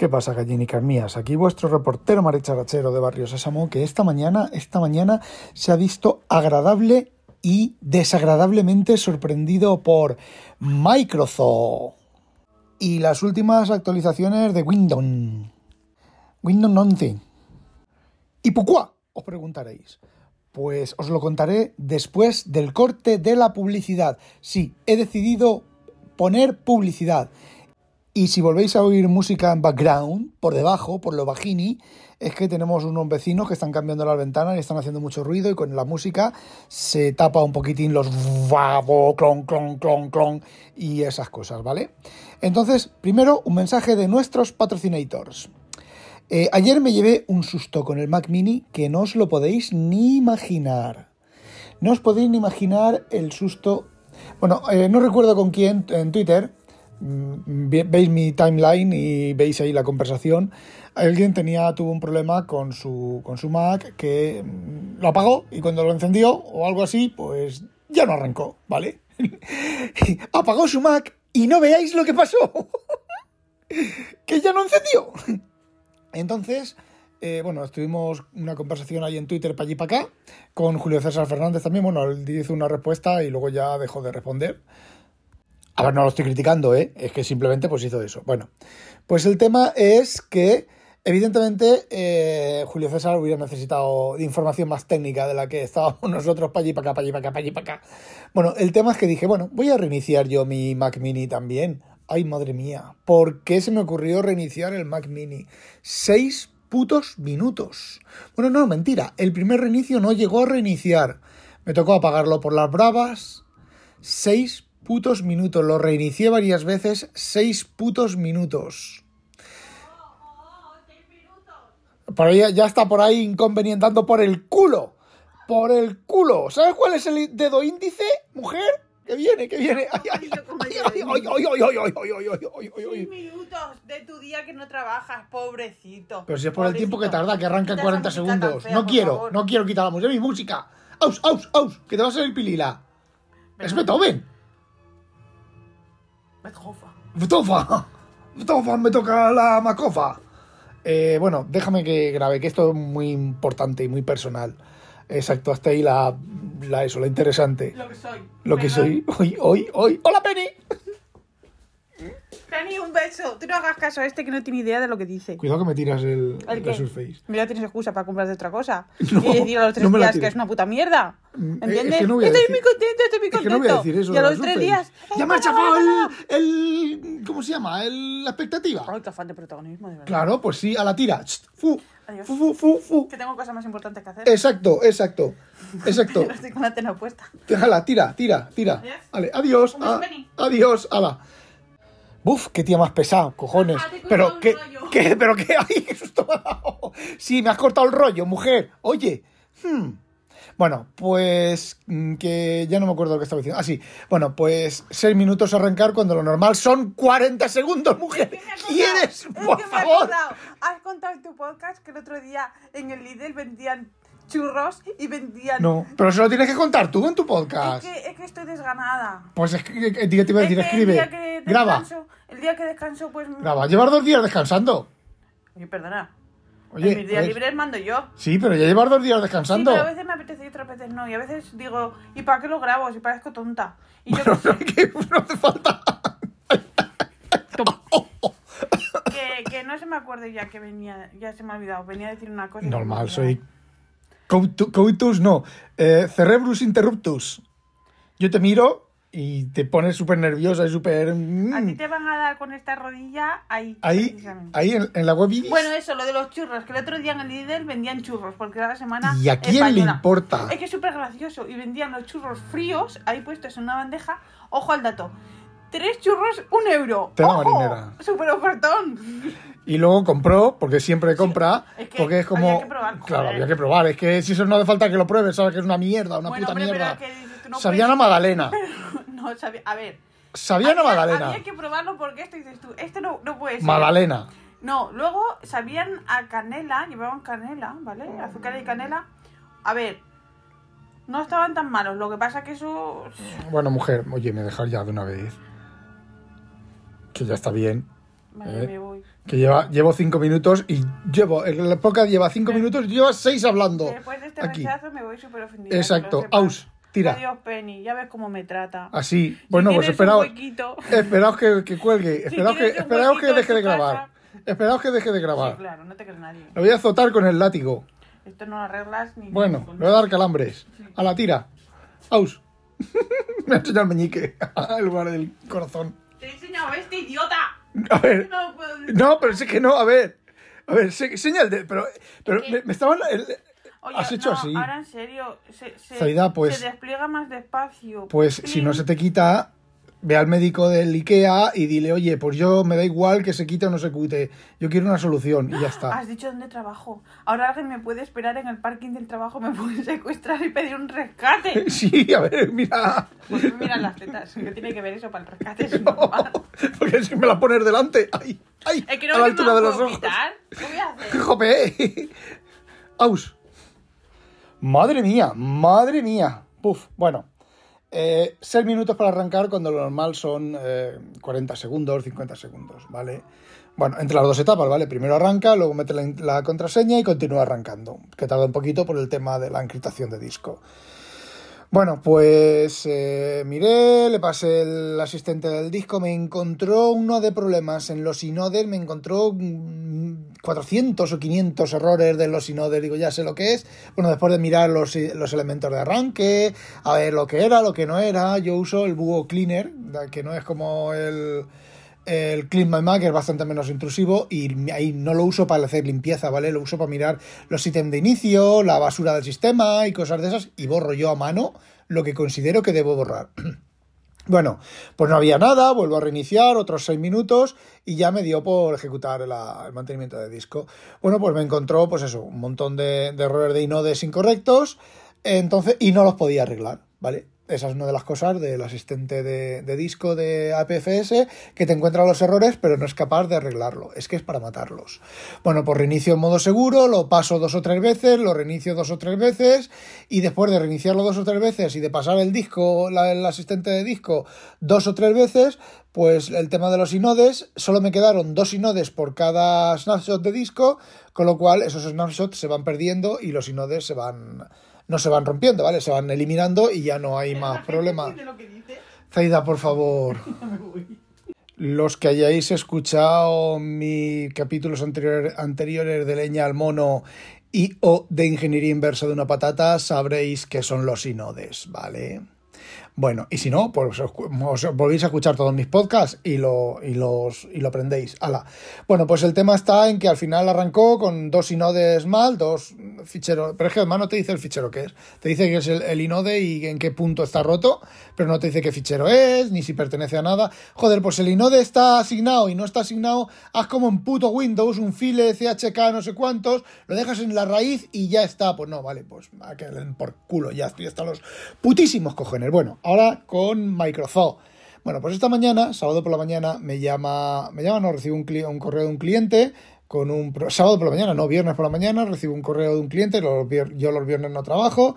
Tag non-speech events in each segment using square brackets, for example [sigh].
¿Qué pasa, gallinicas mías? Aquí vuestro reportero maricharachero de Barrio Sésamo, que esta mañana, esta mañana se ha visto agradable y desagradablemente sorprendido por Microsoft y las últimas actualizaciones de Windows. Windows 11. ¿Y por qué? Os preguntaréis. Pues os lo contaré después del corte de la publicidad. Sí, he decidido poner publicidad. Y si volvéis a oír música en background, por debajo, por lo bajini, es que tenemos unos vecinos que están cambiando las ventanas y están haciendo mucho ruido y con la música se tapa un poquitín los vavo, clon, clon, clon, clon y esas cosas, ¿vale? Entonces, primero un mensaje de nuestros patrocinators. Eh, ayer me llevé un susto con el Mac Mini que no os lo podéis ni imaginar. No os podéis ni imaginar el susto. Bueno, eh, no recuerdo con quién en Twitter, veis mi timeline y veis ahí la conversación. Alguien tenía, tuvo un problema con su, con su Mac que mm, lo apagó y cuando lo encendió o algo así, pues ya no arrancó, ¿vale? [laughs] apagó su Mac y no veáis lo que pasó. [laughs] que ya no encendió. Entonces, eh, bueno, estuvimos una conversación ahí en Twitter para allí para acá, con Julio César Fernández también. Bueno, él hizo una respuesta y luego ya dejó de responder. A ver, no lo estoy criticando, ¿eh? Es que simplemente pues hizo eso. Bueno, pues el tema es que evidentemente eh, Julio César hubiera necesitado información más técnica de la que estábamos [laughs] nosotros para allí, para acá, para allí, para acá, acá. Bueno, el tema es que dije, bueno, voy a reiniciar yo mi Mac Mini también. Ay, madre mía, ¿por qué se me ocurrió reiniciar el Mac Mini? Seis putos minutos. Bueno, no, mentira, el primer reinicio no llegó a reiniciar. Me tocó apagarlo por las bravas. Seis putos minutos. Lo reinicié varias veces. Seis putos minutos. Por ahí, ya está por ahí inconvenientando por el culo. Por el culo. ¿Sabes cuál es el dedo índice, mujer? Que viene, que viene. Ay, ay, ay, ay, minutos de tu día que no trabajas, pobrecito. Pero si es por el tiempo que tarda, que arranca en 40 segundos. No quiero, no quiero quitar la música, mi música. ¡Aus, aus, aus! Que te va a salir pilila. Es Beethoven. Beethoven. [laughs] Beethoven, me toca la macofa. Eh, bueno, déjame que grabe, que esto es muy importante y muy personal. Exacto, hasta ahí la, la eso, lo interesante. Lo que soy. Lo que soy. Hoy, hoy, hoy. ¡Hola, Penny! Penny, un beso. Tú no hagas caso a este que no tiene idea de lo que dice. Cuidado que me tiras el, ¿El el qué? Mira, tienes excusa para comprarte otra cosa. [laughs] No, y decir a los tres no días que es una puta mierda. Mm, eh, ¿Entiendes? es que no estoy decir- muy contento, estoy muy Es que contento. no voy a decir eso. y a los tres días. ¡Ya me ha ¡eh, chafado el, el. ¿Cómo se llama? El, la expectativa. Ay, qué afán de protagonismo, de verdad. Claro, pues sí, a la tira. Fu, Adiós. fu, fu, fu. Que tengo cosas más importantes que hacer. Exacto, exacto. Exacto. [laughs] Estoy con la tena puesta. Tira, tira, tira. Adiós. Vale, adiós. Un beso, ah, adiós, ala. Buf, qué tía más pesada, cojones. Ah, Pero qué, qué, pero qué, [laughs] ay, qué susto me. Sí, me has cortado el rollo, mujer. Oye, hmm. Bueno, pues mm, que ya no me acuerdo lo que estaba diciendo. Ah, sí. Bueno, pues seis minutos a arrancar cuando lo normal son 40 segundos, mujer. Me ¿Quieres? es Por que me favor. acordado. Has contado en tu podcast que el otro día en el Lidl vendían churros y vendían... No, pero se lo tienes que contar tú en tu Es podcast. que, es que estoy desganada. Pues es que, que- que te iba a decir, Es que escribe. Graba, descanso, el día que descanso, pues... graba. Llevar dos días descansando. Oye, perdona. Oye, en mis días libres mando yo. Sí, pero ya llevar dos días Sí, descansando. pero a veces me apetece y otras veces no. Y a veces digo, ¿y para qué lo grabo? Si parezco tonta. Y yo Bueno, qué sé, que no hace falta. [laughs] que, que no se me acuerde ya que venía, ya se me ha olvidado. Venía a decir una cosa. Normal, soy. Coutu- Coitus no. Eh, cerebrus interruptus. Yo te miro y te pones súper nerviosa y súper. mm. A ti te van a dar con esta rodilla ahí. Ahí, ahí en, en la web. Ibis. Bueno, eso, lo de los churros, que el otro día en el Lidl vendían churros, porque la semana ¿Y a quién le importa? Es que es súper gracioso, y vendían los churros fríos, ahí puestos en una bandeja, ojo al dato, tres churros, un euro. ¡Ojo! marinera. Súper ofertón. Y luego compró, porque siempre compra, es que porque es como... había que probar, claro, había que probar. Es que si eso no hace falta que lo pruebes, sabes que es una mierda, una Bueno, puta hombre, pero mierda. es que no Sabían a puedes- Magdalena. [laughs] No, sabía, a ver. Sabían a había- Magdalena. Había que probarlo porque esto dices tú, esto no, no puede ser. Magdalena. No, luego sabían a canela, llevaban canela, ¿vale? Azúcar y canela. A ver, no estaban tan malos, lo que pasa que eso... Bueno, mujer, oye, me dejas ya de una vez. Que ya está bien. Vale, ¿Eh? me voy. Que lleva, llevo cinco minutos y llevo, en la época lleva cinco minutos y tú llevas seis hablando. Después de este Aquí. rechazo me voy súper ofendida. Exacto. Aus, tira. Adiós, Penny. Ya ves cómo me trata. Así. Si Bueno, pues esperaos. Esperaos que, que cuelgue. [laughs] Esperaos que, esperaos que deje de grabar. casa. Esperaos que deje de grabar. Sí, claro, no te crees nadie. Lo voy a azotar con el látigo. Esto no lo arreglas ni Bueno, le voy a dar calambres. A la tira. Aus. [laughs] Me ha enseñado el meñique [laughs] en lugar del corazón. Te he enseñado este idiota. A ver. No puedo decir- No, pero es que no, a ver. A ver, se- señal de. Pero, pero me, me estaban. el- Oye, has hecho no, así. Ahora en serio, se, se, Zaida, pues- se despliega más despacio. Pues si no se te quita, ve al médico del IKEA y dile, oye, pues yo me da igual que se quite o no se quite. Yo quiero una solución y ya está. [gasps] Has dicho dónde trabajo. Ahora alguien me puede esperar en el parking del trabajo, me [laughs] puede secuestrar y pedir un rescate. [laughs] Sí, a ver, mira. Pues mira las tetas, que tiene que ver eso para el rescate, es [laughs] normal. Porque que me la pones delante. ¡Ay! ¡Ay! Es que no a la altura de los ojos. ¿Qué voy a hacer? ¡Jope! ¡Aus! Madre mía, madre mía. Puf, bueno. Eh, 6 minutos para arrancar cuando lo normal son eh, 40 segundos, 50 segundos, ¿vale? Bueno, entre las dos etapas, ¿vale? Primero arranca, luego mete la, la contraseña y continúa arrancando, que tarda un poquito por el tema de la encriptación de disco. Bueno, pues eh, miré, le pasé el asistente del disco, me encontró uno de problemas en los inodes, me encontró mm, 400 o 500 errores de los inodes, digo, ya sé lo que es. Bueno, después de mirar los, los elementos de arranque, a ver lo que era, lo que no era, yo uso el Búho Cleaner, que no es como el, el Clean My Mac, que es bastante menos intrusivo, y ahí no lo uso para hacer limpieza, ¿vale? Lo uso para mirar los ítems de inicio, la basura del sistema y cosas de esas, y borro yo a mano lo que considero que debo borrar. [clears throat] Bueno, pues no había nada, vuelvo a reiniciar otros 6 minutos y ya me dio por ejecutar el mantenimiento de disco. Bueno, pues me encontró, pues eso, un montón de, de errores de inodes incorrectos, entonces, y no los podía arreglar, ¿vale? Esa es una de las cosas del asistente de, disco de APFS, que te encuentra los errores, pero no es capaz de arreglarlo. Es que es para matarlos. Bueno, pues reinicio en modo seguro, lo paso dos o tres veces, lo reinicio dos o tres veces, y después de reiniciarlo dos o tres veces y de pasar el disco, la- el asistente de disco, dos o tres veces, pues el tema de los inodes, solo me quedaron dos inodes por cada snapshot de disco, con lo cual esos snapshots se van perdiendo y los inodes se van no se van rompiendo, ¿vale? Se van eliminando y ya no hay más problema. ¿Entiendes lo que dice? Zaida, por favor. [laughs] Los que hayáis escuchado mis capítulos anterior- anteriores de leña al mono y o de ingeniería inversa de una patata, sabréis que son los inodes, ¿vale? Bueno, y si no, pues os, volvéis a escuchar todos mis podcasts y lo, y los, y lo aprendéis. Ala. Bueno, pues el tema está en que al final arrancó con dos inodes mal, dos ficheros. Pero es que además no te dice el fichero que es. Te dice que es el, inode y en qué punto está roto, pero no te dice qué fichero es, ni si pertenece a nada. Joder, pues el inode está asignado y no está asignado, haz como en puto Windows, un file CHK no sé cuántos, lo dejas en la raíz y ya está. Pues no, vale, pues a que por culo, ya estoy hasta los putísimos cojones. Bueno, ahora con Microsoft. Bueno, pues esta mañana, sábado por la mañana, me llama, me llama, no, recibo un, un correo de un cliente con un, sábado por la mañana, no, viernes por la mañana, recibo un correo de un cliente, los yo los viernes no trabajo,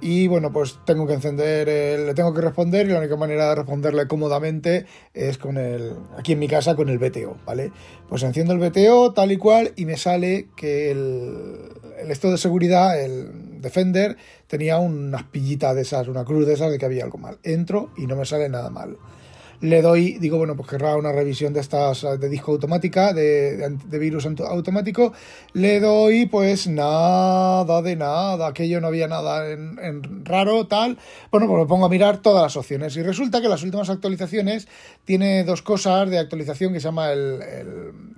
y bueno, pues tengo que encender, el- le tengo que responder y la única manera de responderle cómodamente es con el, aquí en mi casa, con el BTO, ¿vale? Pues enciendo el BTO tal y cual y me sale que el, el esto de seguridad, el Defender, tenía unas pillitas de esas, una cruz de esas de que había algo mal. Entro y no me sale nada mal. Le doy, digo, bueno, pues querrá una revisión de estas de disco automática, de, virus auto- automático. Le doy, pues nada de nada, aquello no había nada en, raro, tal. Bueno, pues me pongo a mirar todas las opciones. Y resulta que las últimas actualizaciones tiene dos cosas de actualización que se llama el,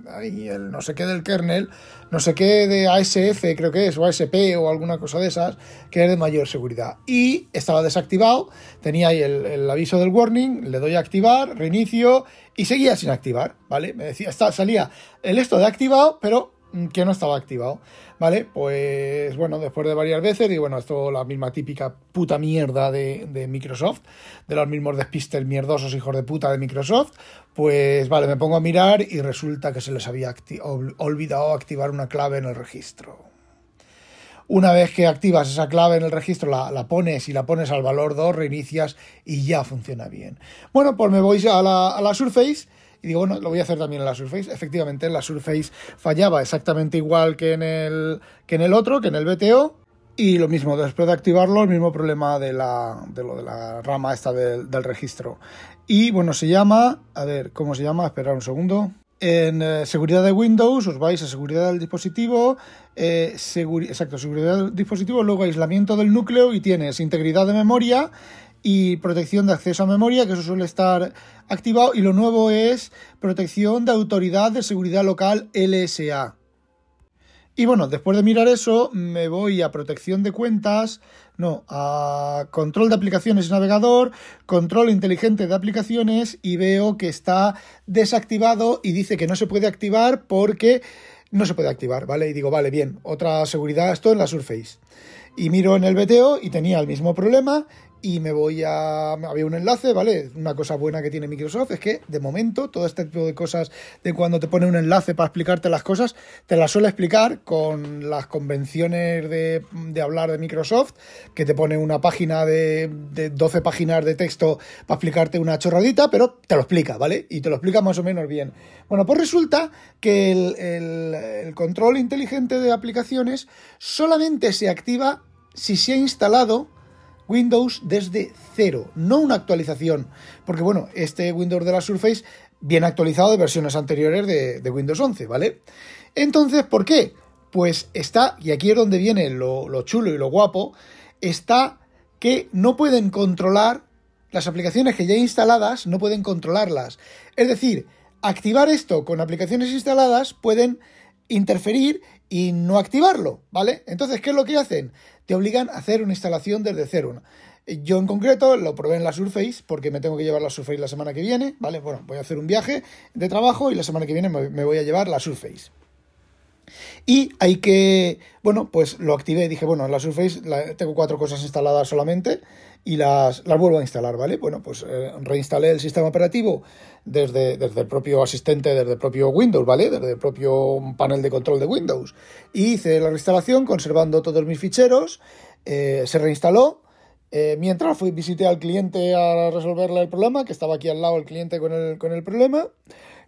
ay, el no sé qué del kernel, no sé qué de ASF, creo que es, o ASP o alguna cosa de esas, que es de mayor seguridad. Y estaba desactivado, tenía ahí el, aviso del warning, le doy a activar, reinicio y seguía sin activar, ¿vale? Me decía, está, salía el esto de activado, pero que no estaba activado, ¿vale? Pues bueno, después de varias veces, y bueno, esto la misma típica puta mierda de, Microsoft, de los mismos despistes mierdosos hijos de puta de Microsoft, pues vale, me pongo a mirar y resulta que se les había olvidado activar una clave en el registro. Una vez que activas esa clave en el registro, la, pones y la pones al valor 2, reinicias y ya funciona bien. Bueno, pues me voy a la Surface y digo, bueno, lo voy a hacer también en la Surface. Efectivamente, la Surface fallaba exactamente igual que en el, que en el otro, que en el BTO. Y lo mismo, después de activarlo, el mismo problema de, la, de lo de la rama esta del, del registro. Y bueno, se llama, a ver, ¿cómo se llama? Esperar un segundo en eh, seguridad de Windows os vais a seguridad del dispositivo, eh, exacto, seguridad del dispositivo, luego aislamiento del núcleo y tienes integridad de memoria y protección de acceso a memoria, que eso suele estar activado, y lo nuevo es protección de autoridad de seguridad local LSA. Y bueno, después de mirar eso, me voy a protección de cuentas, no, a control de aplicaciones y navegador, control inteligente de aplicaciones y veo que está desactivado y dice que no se puede activar porque no se puede activar, ¿vale? Y digo, vale, bien, otra seguridad, esto en la Surface. Y miro en el BTO y tenía el mismo problema y me voy a... Había un enlace, ¿vale? Una cosa buena que tiene Microsoft es que de momento todo este tipo de cosas de cuando te pone un enlace para explicarte las cosas, te las suele explicar con las convenciones de, de hablar de Microsoft, que te pone una página de, de 12 páginas de texto para explicarte una chorradita, pero te lo explica, ¿vale? Y te lo explica más o menos bien. Bueno, pues resulta que el, el, el control inteligente de aplicaciones solamente se activa si se ha instalado Windows desde cero, no una actualización. Porque bueno, este Windows de la Surface viene actualizado de versiones anteriores de, Windows 11, ¿vale? Entonces, ¿por qué? Pues está, y aquí es donde viene lo, lo chulo y lo guapo, está que no pueden controlar las aplicaciones que ya instaladas, no pueden controlarlas. Es decir, activar esto con aplicaciones instaladas pueden interferir y no activarlo, ¿vale? Entonces, ¿qué es lo que hacen? Te obligan a hacer una instalación desde cero. Yo en concreto lo probé en la Surface porque me tengo que llevar la Surface la semana que viene, ¿vale? Bueno, voy a hacer un viaje de trabajo y la semana que viene me voy a llevar la Surface. Y hay que, bueno, pues lo activé, dije, bueno, en la Surface tengo cuatro cosas instaladas solamente y las, las vuelvo a instalar, ¿vale? Bueno, pues eh, reinstalé el sistema operativo desde, desde el propio asistente, desde el propio Windows, ¿vale? Desde el propio panel de control de Windows. Y hice la reinstalación conservando todos mis ficheros, eh, se reinstaló. Eh, mientras fui visité al cliente a resolverle el problema, que estaba aquí al lado el cliente con el, con el problema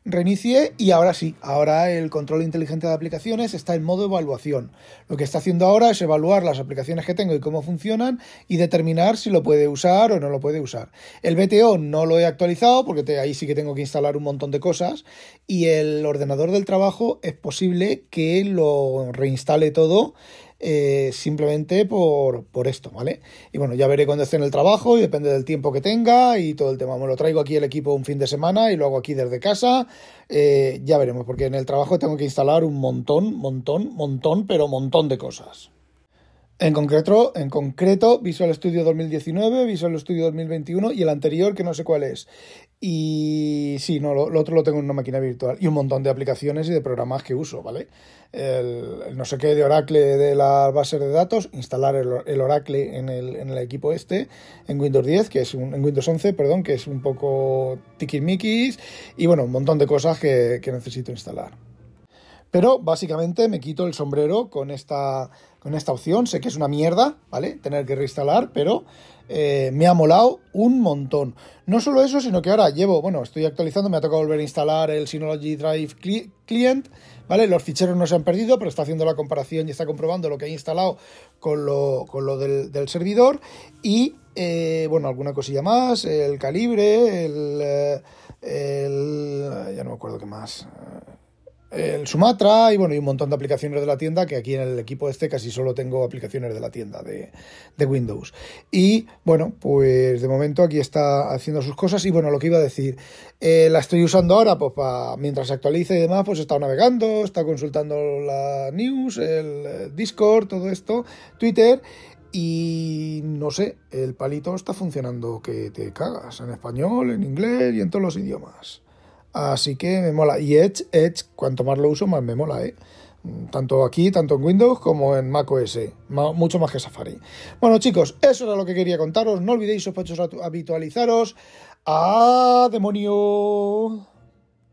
reinicié y ahora sí, ahora el control inteligente de aplicaciones está en modo evaluación. Lo que está haciendo ahora es evaluar las aplicaciones que tengo y cómo funcionan y determinar si lo puede usar o no lo puede usar. El BTO no lo he actualizado porque ahí sí que tengo que instalar un montón de cosas y el ordenador del trabajo es posible que lo reinstale todo eh, simplemente por, por, esto, ¿vale? Y bueno, ya veré cuando esté en el trabajo y depende del tiempo que tenga y todo el tema. Me lo traigo aquí el equipo un fin de semana y lo hago aquí desde casa. Eh, ya veremos, porque en el trabajo tengo que instalar un montón, montón, montón, pero montón de cosas. En concreto, en concreto, Visual Studio 2019, Visual Studio 2021 y el anterior que no sé cuál es. Y sí, no, lo, otro lo tengo en una máquina virtual y un montón de aplicaciones y de programas que uso, ¿vale? El, no sé qué de Oracle de la base de datos, instalar el, Oracle en el, en el, equipo este, en Windows 10, que es un, en Windows 11, perdón, que es un poco tiquismiquis y bueno, un montón de cosas que, que necesito instalar. Pero básicamente me quito el sombrero con esta, con esta opción. Sé que es una mierda, ¿vale? Tener que reinstalar, pero eh, me ha molado un montón. No solo eso, sino que ahora llevo, bueno, estoy actualizando, me ha tocado volver a instalar el Synology Drive Client, ¿vale? Los ficheros no se han perdido, pero está haciendo la comparación y está comprobando lo que he instalado con lo, con lo del, servidor. Y, eh, bueno, alguna cosilla más, el calibre, el, eh, el... ya no me acuerdo qué más el Sumatra y bueno, y un montón de aplicaciones de la tienda, que aquí en el equipo este casi solo tengo aplicaciones de la tienda de, Windows. Y bueno, pues de momento aquí está haciendo sus cosas y bueno, lo que iba a decir, eh, la estoy usando ahora pues para, mientras se actualice y demás, pues está navegando, está consultando la news, el Discord, todo esto, Twitter y no sé, el palito está funcionando que te cagas en español, en inglés y en todos los idiomas. Así que me mola. Y Edge, Edge, cuanto más lo uso, más me mola, ¿eh? Tanto aquí, tanto en Windows como en Mac OS. Mucho más que Safari. Bueno, chicos, eso era lo que quería contaros. No olvidéis, sospechosos, habitualizaros. ¡A demonio!